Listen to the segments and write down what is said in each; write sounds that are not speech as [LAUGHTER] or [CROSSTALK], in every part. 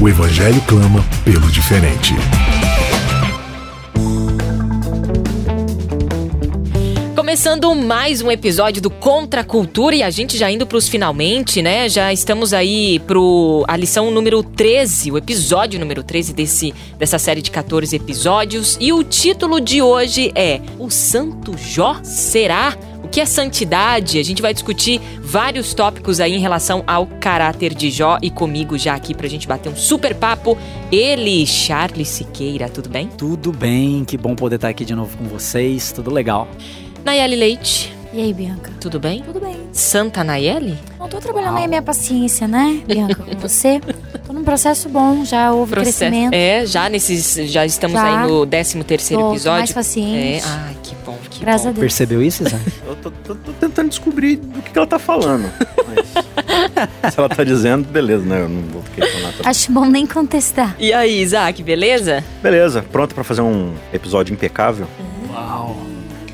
O Evangelho clama pelo diferente. Começando mais um episódio do Contra a Cultura e a gente já indo para os finalmente, né? Já estamos aí pro a lição número 13, o episódio número 13 desse, dessa série de 14 episódios. E o título de hoje é O Santo Jó será? O que é santidade? A gente vai discutir vários tópicos aí em relação ao caráter de Jó e comigo já aqui pra gente bater um super papo. Ele, Charles Siqueira, tudo bem? Tudo bem, que bom poder estar aqui de novo com vocês, tudo legal. Nayeli Leite, E aí, Bianca? tudo bem? Tudo bem. Santa Nayeli? Não tô trabalhando aí a minha paciência, né, Bianca, com você. Tô num processo bom, já houve crescimento. É, já nesses. Já estamos Já. aí no 13 terceiro Tô episódio. mais paciente. É, ai, que Graças bom. a Deus. Percebeu isso, Zé? [LAUGHS] Eu tô, tô- tô tentando descobrir do que, que ela tá falando. Mas [LAUGHS] se ela tá dizendo, beleza, né? Eu não vou questionar também. Acho bom nem contestar. E aí, Isaac, beleza? Beleza, pronto pra fazer um episódio impecável? Uau.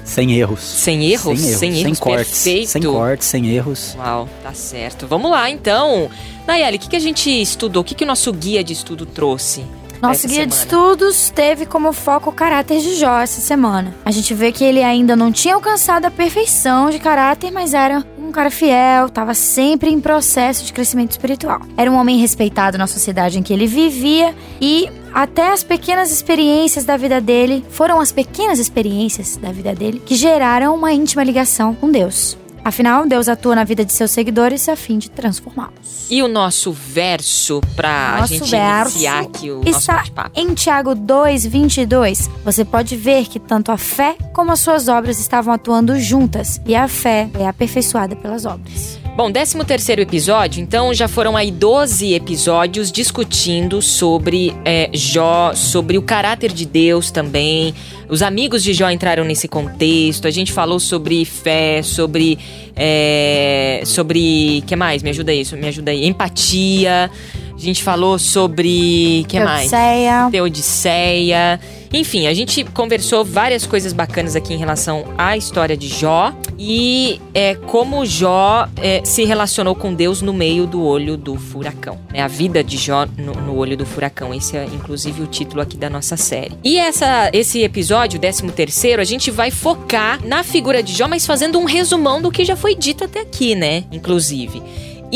Sem erros. Sem erros? Sem erros, Sem erros, cortes. perfeito. Sem cortes, sem erros. Uau, tá certo. Vamos lá, então. Nayeli, o que, que a gente estudou? O que, que o nosso guia de estudo trouxe? Nosso guia de semana? estudos teve como foco o caráter de Jó essa semana. A gente vê que ele ainda não tinha alcançado a perfeição de caráter, mas era um cara fiel, estava sempre em processo de crescimento espiritual. Era um homem respeitado na sociedade em que ele vivia e até as pequenas experiências da vida dele foram as pequenas experiências da vida dele que geraram uma íntima ligação com Deus. Afinal, Deus atua na vida de seus seguidores a fim de transformá-los. E o nosso verso pra a Nosso gente iniciar aqui o nosso está bate-papo? em Tiago 2, 22. Você pode ver que tanto a fé como as suas obras estavam atuando juntas, e a fé é aperfeiçoada pelas obras. Bom, 13 terceiro episódio, então já foram aí 12 episódios discutindo sobre é, Jó, sobre o caráter de Deus também. Os amigos de Jó entraram nesse contexto. A gente falou sobre fé, sobre. É, sobre. que mais? Me ajuda isso, me ajuda aí. Empatia. A gente falou sobre. que mais? Teodiceia. Teodiceia. Enfim, a gente conversou várias coisas bacanas aqui em relação à história de Jó e é, como Jó é, se relacionou com Deus no meio do olho do furacão. né? A vida de Jó no, no olho do furacão. Esse é, inclusive, o título aqui da nossa série. E essa, esse episódio, 13 terceiro, a gente vai focar na figura de Jó, mas fazendo um resumão do que já foi dito até aqui, né? Inclusive.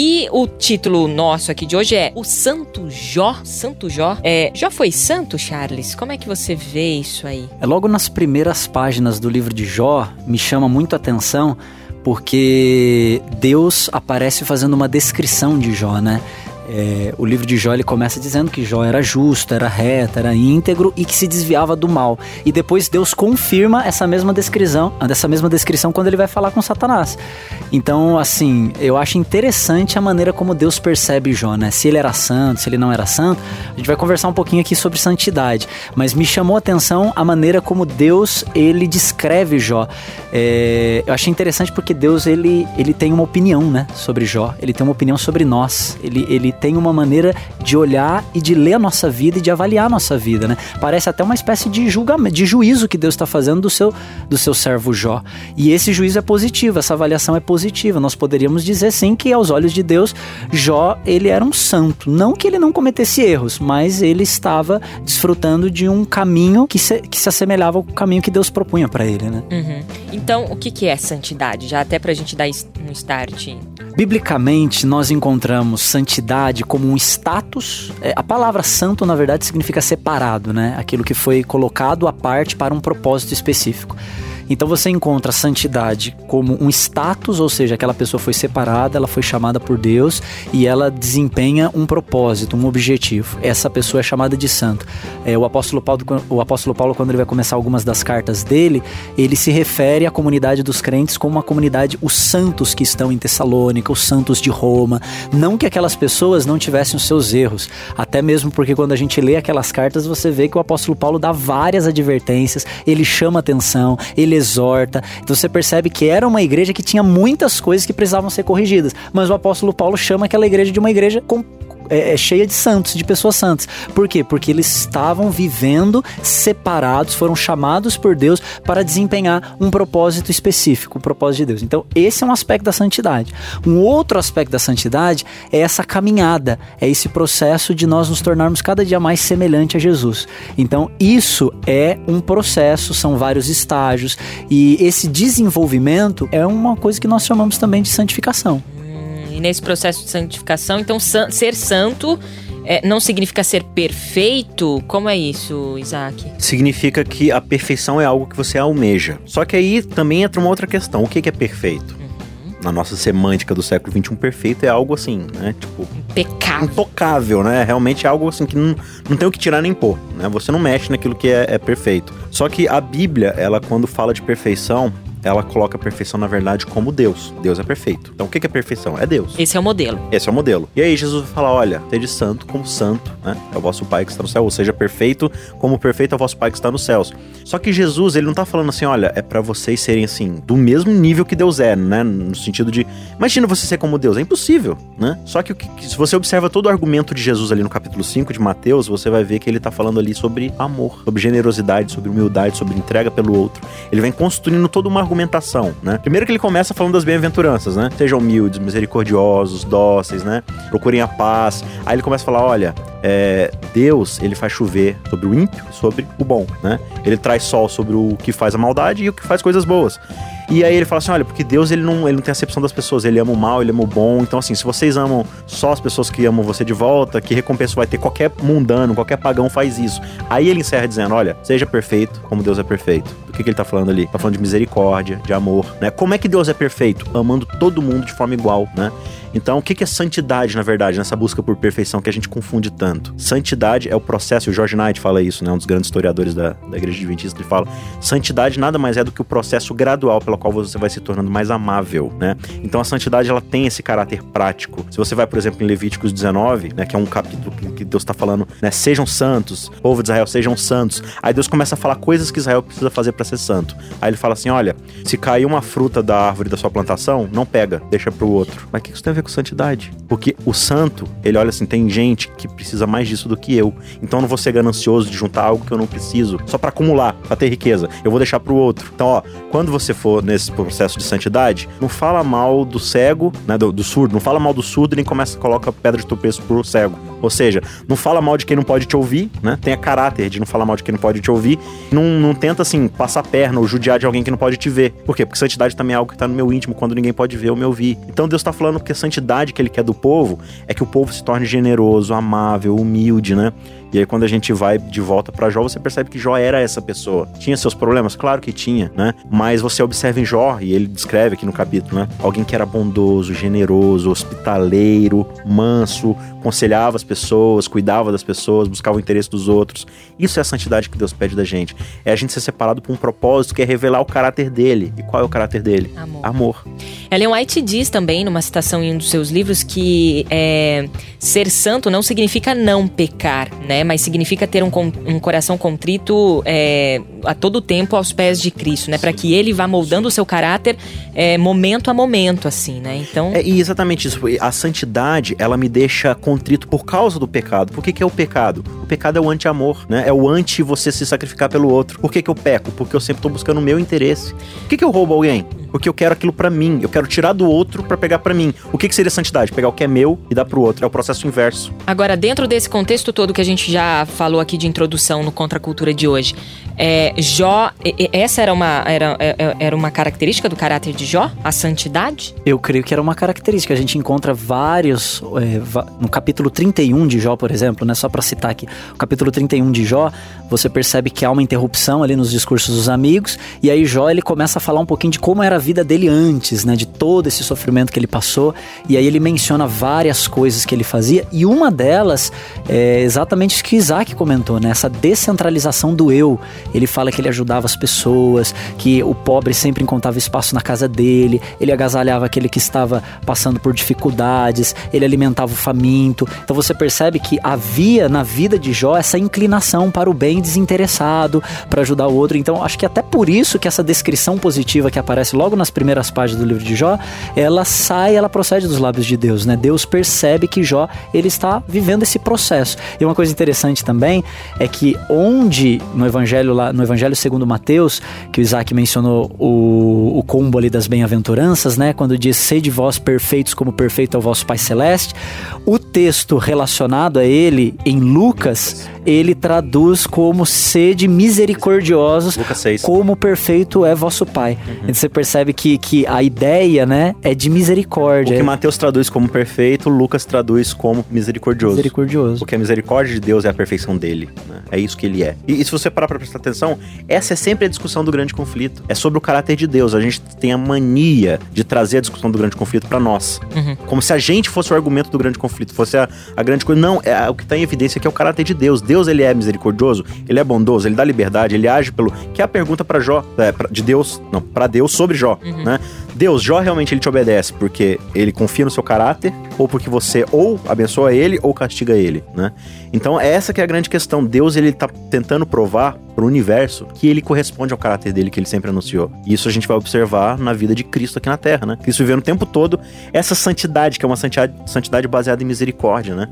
E o título nosso aqui de hoje é O Santo Jó. Santo Jó. É, Jó foi santo, Charles? Como é que você vê isso aí? É logo nas primeiras páginas do livro de Jó, me chama muito a atenção, porque Deus aparece fazendo uma descrição de Jó, né? É, o livro de Jó ele começa dizendo que Jó era justo, era reto, era íntegro e que se desviava do mal. E depois Deus confirma essa mesma descrição, dessa mesma descrição quando ele vai falar com Satanás. Então, assim, eu acho interessante a maneira como Deus percebe Jó, né? Se ele era santo, se ele não era santo. A gente vai conversar um pouquinho aqui sobre santidade, mas me chamou a atenção a maneira como Deus ele descreve Jó. É, eu achei interessante porque Deus ele, ele tem uma opinião, né, sobre Jó. Ele tem uma opinião sobre nós. Ele, ele tem uma maneira de olhar e de ler a nossa vida e de avaliar a nossa vida, né? Parece até uma espécie de julgamento, de juízo que Deus está fazendo do seu, do seu servo Jó. E esse juízo é positivo, essa avaliação é positiva. Nós poderíamos dizer sim que aos olhos de Deus, Jó ele era um santo. Não que ele não cometesse erros, mas ele estava desfrutando de um caminho que se, que se assemelhava ao caminho que Deus propunha para ele, né? Uhum. Então, o que, que é santidade? Já até pra gente dar um start. Biblicamente, nós encontramos santidade como um status. É, a palavra santo, na verdade, significa separado, né? Aquilo que foi colocado à parte para um propósito específico. Então você encontra a santidade como um status, ou seja, aquela pessoa foi separada, ela foi chamada por Deus e ela desempenha um propósito, um objetivo. Essa pessoa é chamada de santo. É, o, apóstolo Paulo, o apóstolo Paulo, quando ele vai começar algumas das cartas dele, ele se refere à comunidade dos crentes como uma comunidade, os santos que estão em Tessalônica, os santos de Roma. Não que aquelas pessoas não tivessem os seus erros, até mesmo porque quando a gente lê aquelas cartas, você vê que o apóstolo Paulo dá várias advertências, ele chama atenção, ele exorta. Então você percebe que era uma igreja que tinha muitas coisas que precisavam ser corrigidas, mas o apóstolo Paulo chama aquela igreja de uma igreja com é, é, cheia de santos, de pessoas santas. Por quê? Porque eles estavam vivendo separados, foram chamados por Deus para desempenhar um propósito específico, um propósito de Deus. Então, esse é um aspecto da santidade. Um outro aspecto da santidade é essa caminhada, é esse processo de nós nos tornarmos cada dia mais semelhante a Jesus. Então, isso é um processo, são vários estágios, e esse desenvolvimento é uma coisa que nós chamamos também de santificação. E nesse processo de santificação, então, san ser santo é, não significa ser perfeito? Como é isso, Isaac? Significa que a perfeição é algo que você almeja. Só que aí também entra uma outra questão. O que é perfeito? Uhum. Na nossa semântica do século XXI, perfeito é algo assim, né? Tipo. Impecável. Intocável, né? Realmente é algo assim que não, não tem o que tirar nem pôr, né? Você não mexe naquilo que é, é perfeito. Só que a Bíblia, ela, quando fala de perfeição, ela coloca a perfeição, na verdade, como Deus. Deus é perfeito. Então, o que é perfeição? É Deus. Esse é o modelo. Esse é o modelo. E aí, Jesus vai falar: olha, seja santo como santo, né? É o vosso Pai que está no céu. Ou seja, perfeito como perfeito é o vosso Pai que está nos céus. Só que Jesus, ele não tá falando assim: olha, é para vocês serem assim, do mesmo nível que Deus é, né? No sentido de. Imagina você ser como Deus. É impossível, né? Só que, se você observa todo o argumento de Jesus ali no capítulo 5 de Mateus, você vai ver que ele tá falando ali sobre amor, sobre generosidade, sobre humildade, sobre entrega pelo outro. Ele vem construindo toda uma argumentação, né? Primeiro que ele começa falando das bem-aventuranças, né? Sejam humildes, misericordiosos, dóceis, né? Procurem a paz. Aí ele começa a falar: olha, é, Deus, ele faz chover sobre o ímpio sobre o bom, né? Ele traz sol sobre o que faz a maldade e o que faz coisas boas. E aí ele fala assim: olha, porque Deus ele não, ele não tem acepção das pessoas, ele ama o mal, ele ama o bom. Então, assim, se vocês amam só as pessoas que amam você de volta, que recompensa vai ter? Qualquer mundano, qualquer pagão faz isso. Aí ele encerra dizendo: olha, seja perfeito como Deus é perfeito. O que, que ele tá falando ali? Tá falando de misericórdia, de amor, né? Como é que Deus é perfeito? Amando todo mundo de forma igual, né? Então, o que é santidade, na verdade, nessa busca por perfeição que a gente confunde tanto? Santidade é o processo, o George Knight fala isso, né? Um dos grandes historiadores da, da Igreja Adventista, ele fala: santidade nada mais é do que o processo gradual pelo qual você vai se tornando mais amável, né? Então, a santidade, ela tem esse caráter prático. Se você vai, por exemplo, em Levíticos 19, né? Que é um capítulo que Deus está falando, né? Sejam santos, povo de Israel, sejam santos. Aí Deus começa a falar coisas que Israel precisa fazer para ser santo. Aí ele fala assim: olha, se cair uma fruta da árvore da sua plantação, não pega, deixa pro outro. Mas o que isso tem a ver com santidade. Porque o santo, ele olha assim, tem gente que precisa mais disso do que eu. Então eu não vou ser ganancioso de juntar algo que eu não preciso, só para acumular, para ter riqueza. Eu vou deixar pro outro. Então, ó, quando você for nesse processo de santidade, não fala mal do cego, né, do, do surdo, não fala mal do surdo nem começa a colocar pedra de tropeço pro cego. Ou seja, não fala mal de quem não pode te ouvir, né? Tenha caráter de não falar mal de quem não pode te ouvir. Não, não tenta, assim, passar perna ou judiar de alguém que não pode te ver. Por quê? Porque santidade também é algo que tá no meu íntimo, quando ninguém pode ver ou me ouvir. Então Deus tá falando que a santidade que ele quer do povo é que o povo se torne generoso, amável, humilde, né? E aí quando a gente vai de volta para Jó, você percebe que Jó era essa pessoa. Tinha seus problemas? Claro que tinha, né? Mas você observa em Jó, e ele descreve aqui no capítulo, né? Alguém que era bondoso, generoso, hospitaleiro, manso, aconselhava as pessoas, cuidava das pessoas, buscava o interesse dos outros. Isso é a santidade que Deus pede da gente. É a gente ser separado por um propósito que é revelar o caráter dele. E qual é o caráter dele? Amor. Amor. Ellen White diz também, numa citação em um dos seus livros, que é, ser santo não significa não pecar, né? Mas significa ter um, um coração contrito é, a todo tempo aos pés de Cristo, né? Para que ele vá moldando o seu caráter é, momento a momento, assim, né? Então. É exatamente isso. A santidade, ela me deixa contrito por causa do pecado. Por que, que é o pecado? Pecado é o anti-amor, né? É o anti você se sacrificar pelo outro. Por que, que eu peco? Porque eu sempre tô buscando o meu interesse. Por que, que eu roubo alguém? Porque eu quero aquilo para mim. Eu quero tirar do outro para pegar para mim. O que, que seria santidade? Pegar o que é meu e dar pro outro. É o processo inverso. Agora, dentro desse contexto todo que a gente já falou aqui de introdução no Contra a Cultura de hoje, é, Jó, essa era uma, era, é, é, era uma característica do caráter de Jó? A santidade? Eu creio que era uma característica. A gente encontra vários. É, no capítulo 31 de Jó, por exemplo, né? Só para citar aqui. O capítulo 31 de Jó, você percebe que há uma interrupção ali nos discursos dos amigos, e aí Jó ele começa a falar um pouquinho de como era a vida dele antes, né, de todo esse sofrimento que ele passou, e aí ele menciona várias coisas que ele fazia, e uma delas é exatamente isso que Isaac comentou, né, essa descentralização do eu. Ele fala que ele ajudava as pessoas, que o pobre sempre encontrava espaço na casa dele, ele agasalhava aquele que estava passando por dificuldades, ele alimentava o faminto. Então você percebe que havia na vida de Jó essa inclinação para o bem desinteressado, para ajudar o outro. Então acho que até por isso que essa descrição positiva que aparece logo nas primeiras páginas do livro de Jó, ela sai, ela procede dos lábios de Deus, né? Deus percebe que Jó ele está vivendo esse processo. E uma coisa interessante também é que onde no evangelho lá, no evangelho segundo Mateus, que o Isaac mencionou o, o combo ali das bem-aventuranças, né? Quando diz sede vós perfeitos como perfeito é o vosso Pai celeste, o texto relacionado a ele em Lucas ele traduz como sede misericordiosos, Lucas 6. como perfeito é vosso Pai. Uhum. Então você percebe que, que a ideia, né, é de O misericórdia. que Mateus traduz como perfeito, Lucas traduz como misericordioso. misericordioso. Porque a misericórdia de Deus é a perfeição dele. né? É isso que ele é. E, e se você parar pra prestar atenção, essa é sempre a discussão do grande conflito. É sobre o caráter de Deus. A gente tem a mania de trazer a discussão do grande conflito pra nós. Como se a gente fosse o argumento do grande conflito, fosse a, a grande coisa. Não, é, o que tá em evidência é que é o caráter de Deus. Deus, ele é misericordioso, ele é bondoso, ele dá liberdade, ele age pelo. Que é a pergunta pra Jó, é, pra- de Deus, não, pra Deus sobre Jó, né? Deus, Jó realmente ele te obedece porque ele confia no seu caráter ou porque você ou abençoa ele ou castiga ele, né? Então essa que é a grande questão. Deus ele tá tentando provar pro universo que ele corresponde ao caráter dele que ele sempre anunciou. E isso a gente vai observar na vida de Cristo aqui na Terra, né? Cristo vivendo o tempo todo essa santidade, que é uma santidade, santidade baseada em misericórdia, né?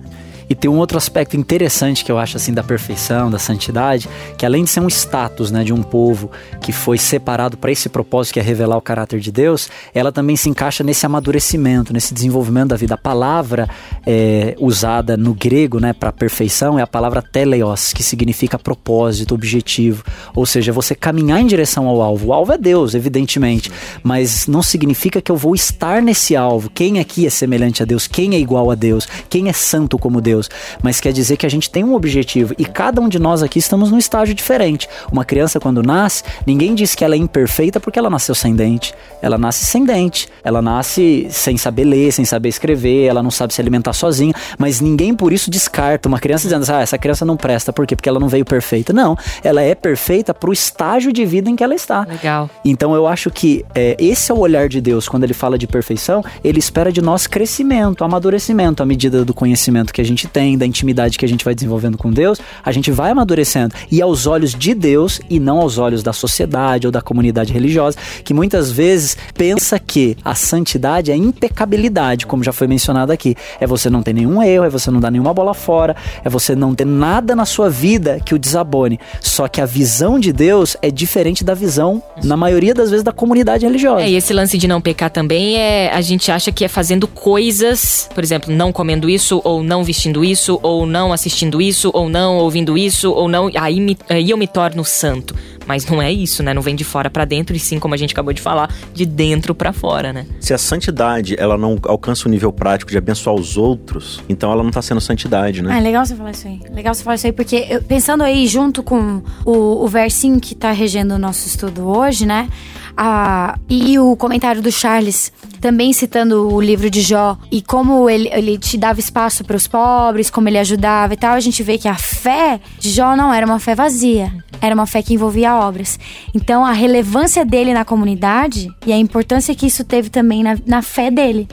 E tem um outro aspecto interessante que eu acho assim da perfeição, da santidade, que além de ser um status, né, de um povo que foi separado para esse propósito que é revelar o caráter de Deus, ela também se encaixa nesse amadurecimento, nesse desenvolvimento da vida. A palavra é, usada no grego, né, para perfeição é a palavra teleios, que significa propósito, objetivo, ou seja, você caminhar em direção ao alvo. O alvo é Deus, evidentemente, mas não significa que eu vou estar nesse alvo. Quem aqui é semelhante a Deus? Quem é igual a Deus? Quem é santo como Deus? Mas quer dizer que a gente tem um objetivo e cada um de nós aqui estamos num estágio diferente. Uma criança quando nasce, ninguém diz que ela é imperfeita porque ela nasceu sem dente. Ela nasce sem dente. Ela nasce sem saber ler, sem saber escrever, ela não sabe se alimentar sozinha, mas ninguém por isso descarta uma criança dizendo: "Ah, essa criança não presta, por quê? Porque ela não veio perfeita". Não, ela é perfeita pro estágio de vida em que ela está. Legal. Então eu acho que é, esse é o olhar de Deus quando ele fala de perfeição. Ele espera de nós crescimento, amadurecimento à medida do conhecimento que a gente tem, da intimidade que a gente vai desenvolvendo com Deus. A gente vai amadurecendo e aos olhos de Deus e não aos olhos da sociedade ou da comunidade religiosa, que muitas vezes pensa que a santidade é impecabilidade, como já foi mencionado aqui. É você não ter nenhum erro, é você não dar nenhuma bola fora, é você não ter nada na sua vida que o desabone. Só que a visão de Deus é diferente da visão, na maioria das vezes, da comunidade religiosa. É, e esse lance de não pecar também é. A gente acha que é fazendo coisas, por exemplo, não comendo isso, ou não vestindo isso, ou não assistindo isso, ou não ouvindo isso, ou não. Aí, me- aí eu me torno santo. Mas não é isso, né? Não vem de fora pra dentro, e sim, como a gente acabou de falar, de dentro pra fora, né? Se a santidade ela não alcança o nível prático de abençoar os outros, então ela não tá sendo santidade, né? Ah, é legal você falar isso aí. Legal você falar isso aí, porque eu- pensando aí junto com o, o versinho que tá regendo o nosso estudo hoje, né? Ah, e o comentário do Charles, também citando o livro de Jó, e como ele, ele te dava espaço para os pobres, como ele ajudava e tal, a gente vê que a fé de Jó não era uma fé vazia, era uma fé que envolvia obras. Então a relevância dele na comunidade e a importância que isso teve também na, na fé dele.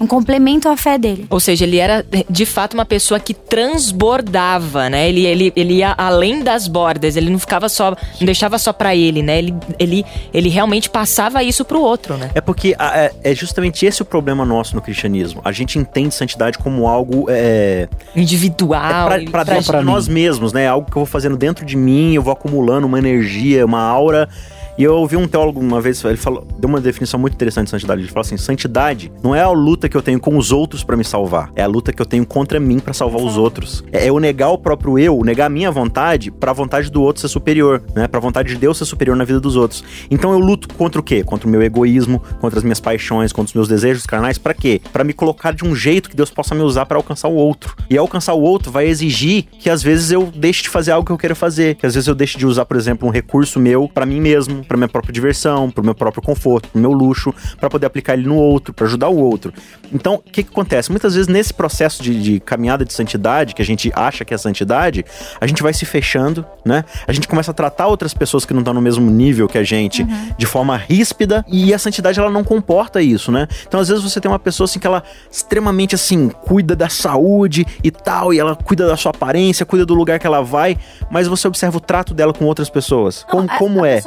Um complemento à fé dele. Ou seja, ele era de fato uma pessoa que transbordava, né? Ele, ele, ele ia além das bordas, ele não ficava só, não deixava só pra ele, né? Ele, ele, ele realmente passava isso pro outro, né? É porque é, é justamente esse o problema nosso no cristianismo. A gente entende santidade como algo é, Individual. é pra nós mesmos, né? Algo que eu vou fazendo dentro de mim, eu vou acumulando uma energia, uma aura. E eu ouvi um teólogo uma vez, ele falou, deu uma definição muito interessante de santidade. Ele falou assim: santidade não é a luta que eu tenho com os outros para me salvar, é a luta que eu tenho contra mim para salvar os outros. É eu negar o próprio eu, negar a minha vontade para a vontade do outro ser superior, né? Para a vontade de Deus ser superior na vida dos outros. Então eu luto contra o quê? Contra o meu egoísmo, contra as minhas paixões, contra os meus desejos carnais, para quê? Para me colocar de um jeito que Deus possa me usar para alcançar o outro. E alcançar o outro vai exigir que às vezes eu deixe de fazer algo que eu queira fazer, que às vezes eu deixe de usar, por exemplo, um recurso meu para mim mesmo, para minha própria diversão, para o meu próprio conforto, para o meu luxo, para poder aplicar ele no outro, para ajudar o outro. Então, o que, que acontece? Muitas vezes nesse processo de, de caminhada de santidade, que a gente acha que é santidade, a gente vai se fechando, né? A gente começa a tratar outras pessoas que não estão no mesmo nível que a gente uhum. de forma ríspida e a santidade ela não comporta isso, né? Então, às vezes você tem uma pessoa assim que ela extremamente assim cuida da saúde e tal, e ela cuida da sua aparência, cuida do lugar que ela vai, mas você observa o trato dela com outras pessoas. Não, como, a, como a é?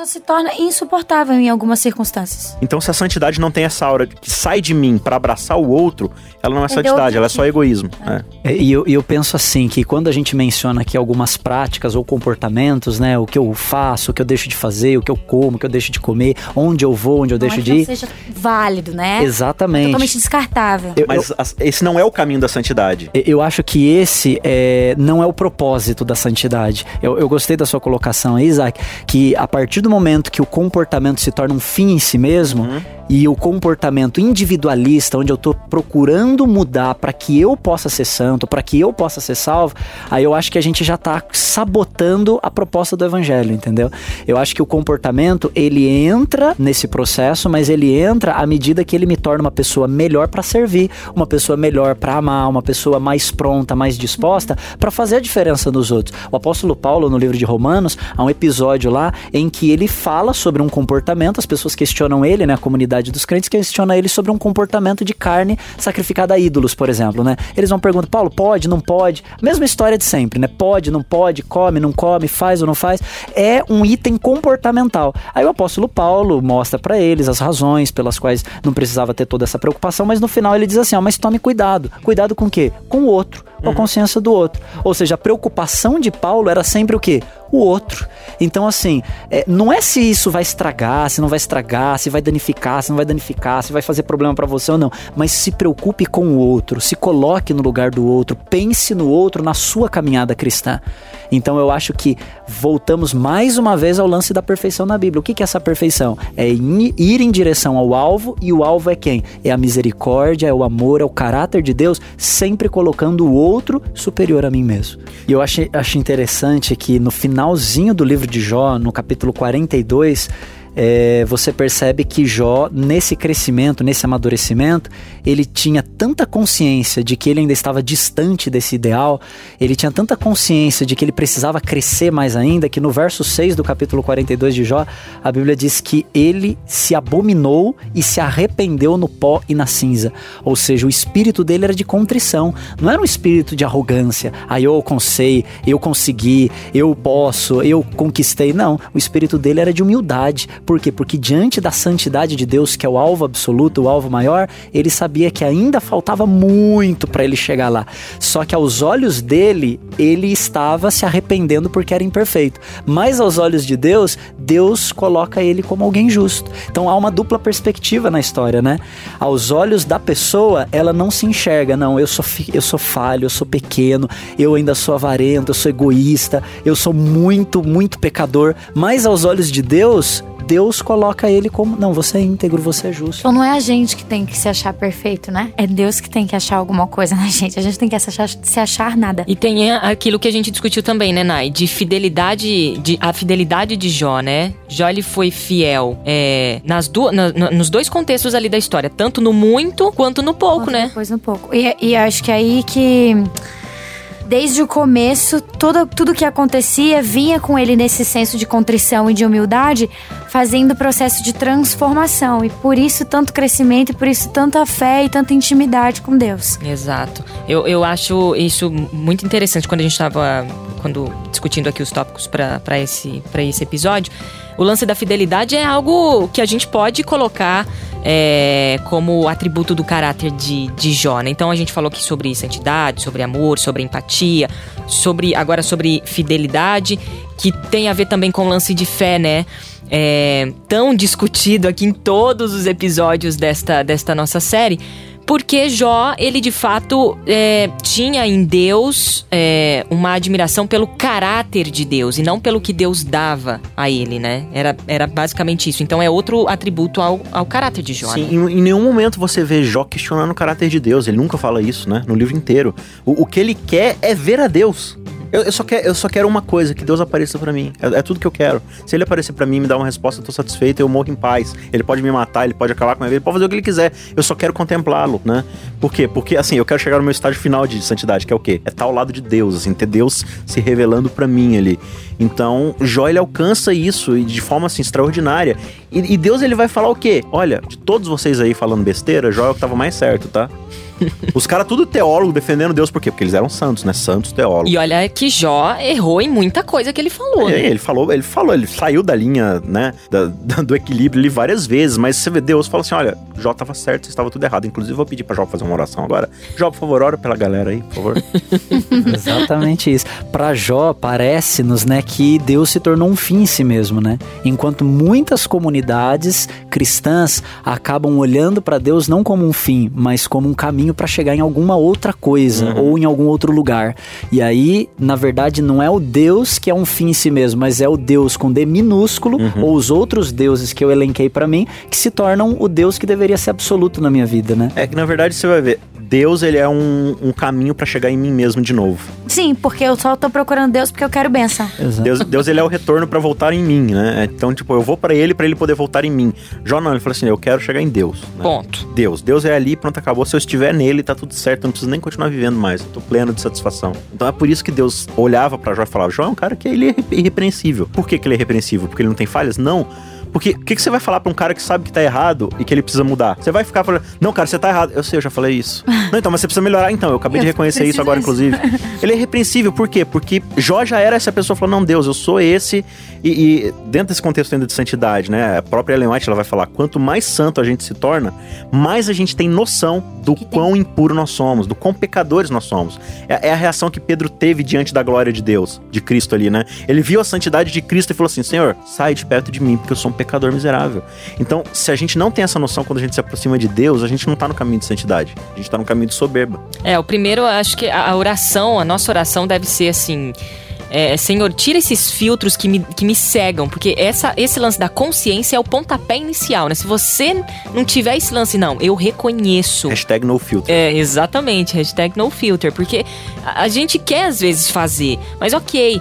Torna insuportável em algumas circunstâncias. Então, se a santidade não tem essa aura que sai de mim para abraçar o outro, ela não é santidade, ela é só egoísmo. É. É. E eu, eu penso assim, que quando a gente menciona aqui algumas práticas ou comportamentos, né? O que eu faço, o que eu deixo de fazer, o que eu como, o que eu deixo de comer, onde eu vou, onde eu deixo de ir. seja válido, né? Exatamente. Totalmente descartável. Eu, Mas eu, esse não é o caminho da santidade. Eu acho que esse é, não é o propósito da santidade. Eu, eu gostei da sua colocação aí, Isaac, que a partir do momento que o comportamento se torna um fim em si mesmo, uhum e o comportamento individualista, onde eu estou procurando mudar para que eu possa ser santo, para que eu possa ser salvo, aí eu acho que a gente já está sabotando a proposta do evangelho, entendeu? Eu acho que o comportamento ele entra nesse processo, mas ele entra à medida que ele me torna uma pessoa melhor para servir, uma pessoa melhor para amar, uma pessoa mais pronta, mais disposta para fazer a diferença nos outros. O apóstolo Paulo no livro de Romanos há um episódio lá em que ele fala sobre um comportamento, as pessoas questionam ele, né, a comunidade comunidade dos crentes questiona ele sobre um comportamento de carne sacrificada a ídolos, por exemplo, né? Eles vão perguntar, Paulo, pode, não pode? Mesma história de sempre, né? Pode, não pode, come, não come, faz ou não faz. É um item comportamental. Aí o apóstolo Paulo mostra para eles as razões pelas quais não precisava ter toda essa preocupação, mas no final ele diz assim, ó, mas tome cuidado. Cuidado com o quê? Com o outro, com a uhum. consciência do outro. Ou seja, a preocupação de Paulo era sempre o quê? o outro. Então, assim, é, não é se isso vai estragar, se não vai estragar, se vai danificar, se não vai danificar, se vai fazer problema para você ou não, mas se preocupe com o outro, se coloque no lugar do outro, pense no outro na sua caminhada cristã. Então eu acho que voltamos mais uma vez ao lance da perfeição na Bíblia. O que é essa perfeição? É ir em direção ao alvo e o alvo é quem? É a misericórdia, é o amor, é o caráter de Deus, sempre colocando o outro superior a mim mesmo. E eu acho, acho interessante que no finalzinho do livro de Jó, no capítulo 42, é, você percebe que Jó, nesse crescimento, nesse amadurecimento, ele tinha tanta consciência de que ele ainda estava distante desse ideal, ele tinha tanta consciência de que ele precisava crescer mais ainda, que no verso 6 do capítulo 42 de Jó, a Bíblia diz que ele se abominou e se arrependeu no pó e na cinza. Ou seja, o espírito dele era de contrição, não era um espírito de arrogância, aí ah, eu alcancei, eu consegui, eu posso, eu conquistei. Não, o espírito dele era de humildade por quê? Porque diante da santidade de Deus, que é o alvo absoluto, o alvo maior, ele sabia que ainda faltava muito para ele chegar lá. Só que aos olhos dele, ele estava se arrependendo porque era imperfeito. Mas aos olhos de Deus, Deus coloca ele como alguém justo. Então há uma dupla perspectiva na história, né? Aos olhos da pessoa, ela não se enxerga, não, eu sou, eu sou falho, eu sou pequeno, eu ainda sou avarento, eu sou egoísta, eu sou muito, muito pecador. Mas aos olhos de Deus, Deus coloca ele como, não, você é íntegro, você é justo. Então não é a gente que tem que se achar perfeito, né? É Deus que tem que achar alguma coisa na gente. A gente tem que se achar, se achar nada. E tem aquilo que a gente discutiu também, né, Nai? De fidelidade, de, a fidelidade de Jó, né? Jó, ele foi fiel é, nas du, na, nos dois contextos ali da história. Tanto no muito, quanto no pouco, quanto né? Depois no pouco. E, e acho que é aí que desde o começo, tudo, tudo que acontecia vinha com ele nesse senso de contrição e de humildade, fazendo o processo de transformação. E por isso tanto crescimento, e por isso tanta fé e tanta intimidade com Deus. Exato. Eu, eu acho isso muito interessante quando a gente estava quando discutindo aqui os tópicos para esse, esse episódio. O lance da fidelidade é algo que a gente pode colocar é, como atributo do caráter de, de Jó. Né? Então a gente falou aqui sobre santidade, sobre amor, sobre empatia, sobre agora sobre fidelidade, que tem a ver também com o lance de fé, né? é, tão discutido aqui em todos os episódios desta, desta nossa série. Porque Jó, ele de fato é, tinha em Deus é, uma admiração pelo caráter de Deus e não pelo que Deus dava a ele, né? Era, era basicamente isso. Então é outro atributo ao, ao caráter de Jó. Sim, né? em, em nenhum momento você vê Jó questionando o caráter de Deus. Ele nunca fala isso, né? No livro inteiro. O, o que ele quer é ver a Deus. Eu, eu só quero, eu só quero uma coisa, que Deus apareça pra mim. É, é tudo que eu quero. Se ele aparecer pra mim me dar uma resposta, eu tô satisfeito, eu morro em paz. Ele pode me matar, ele pode acabar com a minha vida, ele pode fazer o que ele quiser. Eu só quero contemplá-lo, né? Por quê? Porque, assim, eu quero chegar no meu estágio final de santidade, que é o quê? É estar ao lado de Deus, assim, ter Deus se revelando pra mim ali. Então, Jó, ele alcança isso de forma, assim, extraordinária. E, e Deus, ele vai falar o quê? Olha, de todos vocês aí falando besteira, Jó é o que tava mais certo, tá? [LAUGHS] Os caras tudo teólogo defendendo Deus, por quê? Porque eles eram santos, né? Santos teólogos. E olha que Jó errou em muita coisa que ele falou. É, né? ele falou, ele falou, ele saiu da linha, né, da- da- do equilíbrio ali várias vezes, mas você vê, Deus fala assim, olha, Jó tava certo, você estava tudo errado. Inclusive, eu vou pedir pra Jó fazer uma oração agora. Jó, por favor, ora pela galera aí, por favor. [LAUGHS] Exatamente isso. Para Jó, parece-nos, né, que Deus se tornou um fim em si mesmo, né? Enquanto muitas comunidades cristãs acabam olhando para Deus não como um fim, mas como um caminho para chegar em alguma outra coisa Uhum. ou em algum outro lugar. E aí, na verdade, não é o Deus que é um fim em si mesmo, mas é o Deus com D minúsculo Uhum. ou os outros deuses que eu elenquei para mim que se tornam o Deus que deveria ser absoluto na minha vida, né? é que, na verdade, você vai ver, Deus, ele é um, um caminho pra chegar em mim mesmo de novo. Sim, porque eu só tô procurando Deus porque eu quero. Exato. Deus, Deus ele é o retorno pra voltar em mim, né? Então, tipo, eu vou pra ele pra ele poder voltar em mim. Jó não, ele falou assim, eu quero chegar em Deus. né? Ponto. Deus. Deus é ali, pronto, acabou. Se eu estiver nele, tá tudo certo. Não preciso nem continuar vivendo mais. Eu tô pleno de satisfação. Então é por isso que Deus olhava pra Jó e falava: Jó é um cara que ele é irrepreensível. Por que, que ele é irrepreensível? Porque ele não tem falhas? Não. Porque o que, que você vai falar pra um cara que sabe que tá errado e que ele precisa mudar? Você vai ficar falando, não, cara, você tá errado. Eu sei, eu já falei isso. [LAUGHS] não, então, mas você precisa melhorar. Então, eu acabei de Eu reconhecer isso agora, inclusive. [LAUGHS] Ele é irrepreensível, por quê? Porque Jó já era essa pessoa falando, não, Deus, eu sou esse. E, e dentro desse contexto ainda de santidade, né? A própria Ellen White ela vai falar: quanto mais santo a gente se torna, mais a gente tem noção do Que tem- quão impuro nós somos, do quão pecadores nós somos. É, é a reação que Pedro teve diante da glória de Deus, de Cristo ali, né? Ele viu a santidade de Cristo e falou assim: Senhor, sai de perto de mim, porque eu sou um pecador miserável. Então, se a gente não tem essa noção quando a gente se aproxima de Deus, a gente não tá no caminho de santidade. A gente tá no caminho de soberba. É, o primeiro, eu acho que a a oração, a nossa oração deve ser assim. é, Senhor, tira esses filtros que me, que me cegam, porque essa, esse lance da consciência é o pontapé inicial, né? Se você não tiver esse lance, não, eu reconheço. Hashtag no filter. É, exatamente, hashtag no filter, porque a, a gente quer às vezes fazer, mas ok.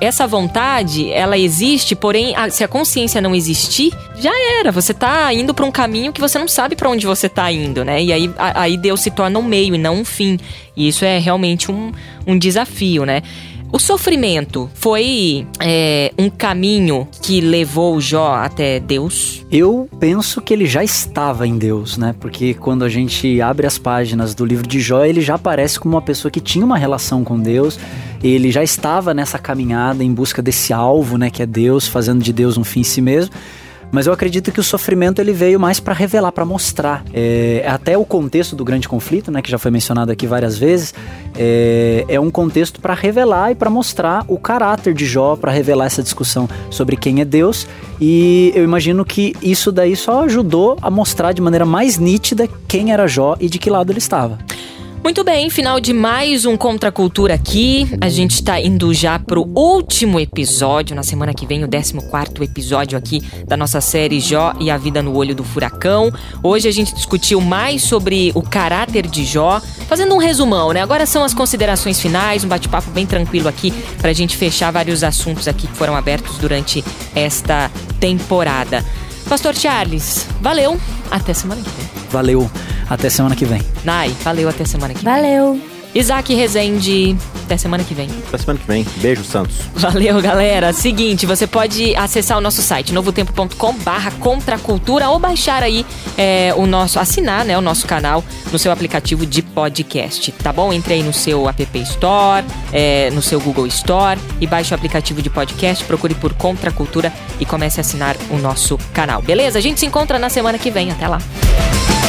Essa vontade, ela existe, porém, a- se a consciência não existir, já era. Você tá indo pra um caminho que você não sabe pra onde você tá indo, né? E aí, a- aí Deus se torna um meio e não um fim. E isso é realmente um, um desafio, né? O sofrimento foi é, um caminho que levou Jó até Deus? Eu penso que ele já estava em Deus, né? Porque quando a gente abre as páginas do livro de Jó, ele já aparece como uma pessoa que tinha uma relação com Deus. Ele já estava nessa caminhada em busca desse alvo, né? Que é Deus, fazendo de Deus um fim em si mesmo. Mas eu acredito que o sofrimento ele veio mais para revelar, para mostrar. É, até o contexto do grande conflito, né, que já foi mencionado aqui várias vezes, é, é um contexto para revelar e para mostrar o caráter de Jó, para revelar essa discussão sobre quem é Deus. E eu imagino que isso daí só ajudou a mostrar de maneira mais nítida quem era Jó e de que lado ele estava. Muito bem, final de mais um Contra a Cultura aqui. A gente tá indo já pro último episódio, na semana que vem, o 14 episódio aqui da nossa série Jó e a Vida no Olho do Furacão. Hoje a gente discutiu mais sobre o caráter de Jó, fazendo um resumão, né? Agora são as considerações finais, um bate-papo bem tranquilo aqui pra gente fechar vários assuntos aqui que foram abertos durante esta temporada. Pastor Charles, valeu, até semana que vem. Valeu, até semana que vem. Nai, valeu, até semana que vem. Valeu. Isaac Rezende, até semana que vem. Até semana que vem. Beijo, Santos. Valeu, galera. Seguinte, você pode acessar o nosso site novotempo.com barra contracultura ou baixar aí é, o nosso, assinar né, o nosso canal no seu aplicativo de podcast, tá bom? Entre aí no seu App Store, é, no seu Google Store e baixe o aplicativo de podcast, procure por Contracultura e comece a assinar o nosso canal, beleza? A gente se encontra na semana que vem, até lá.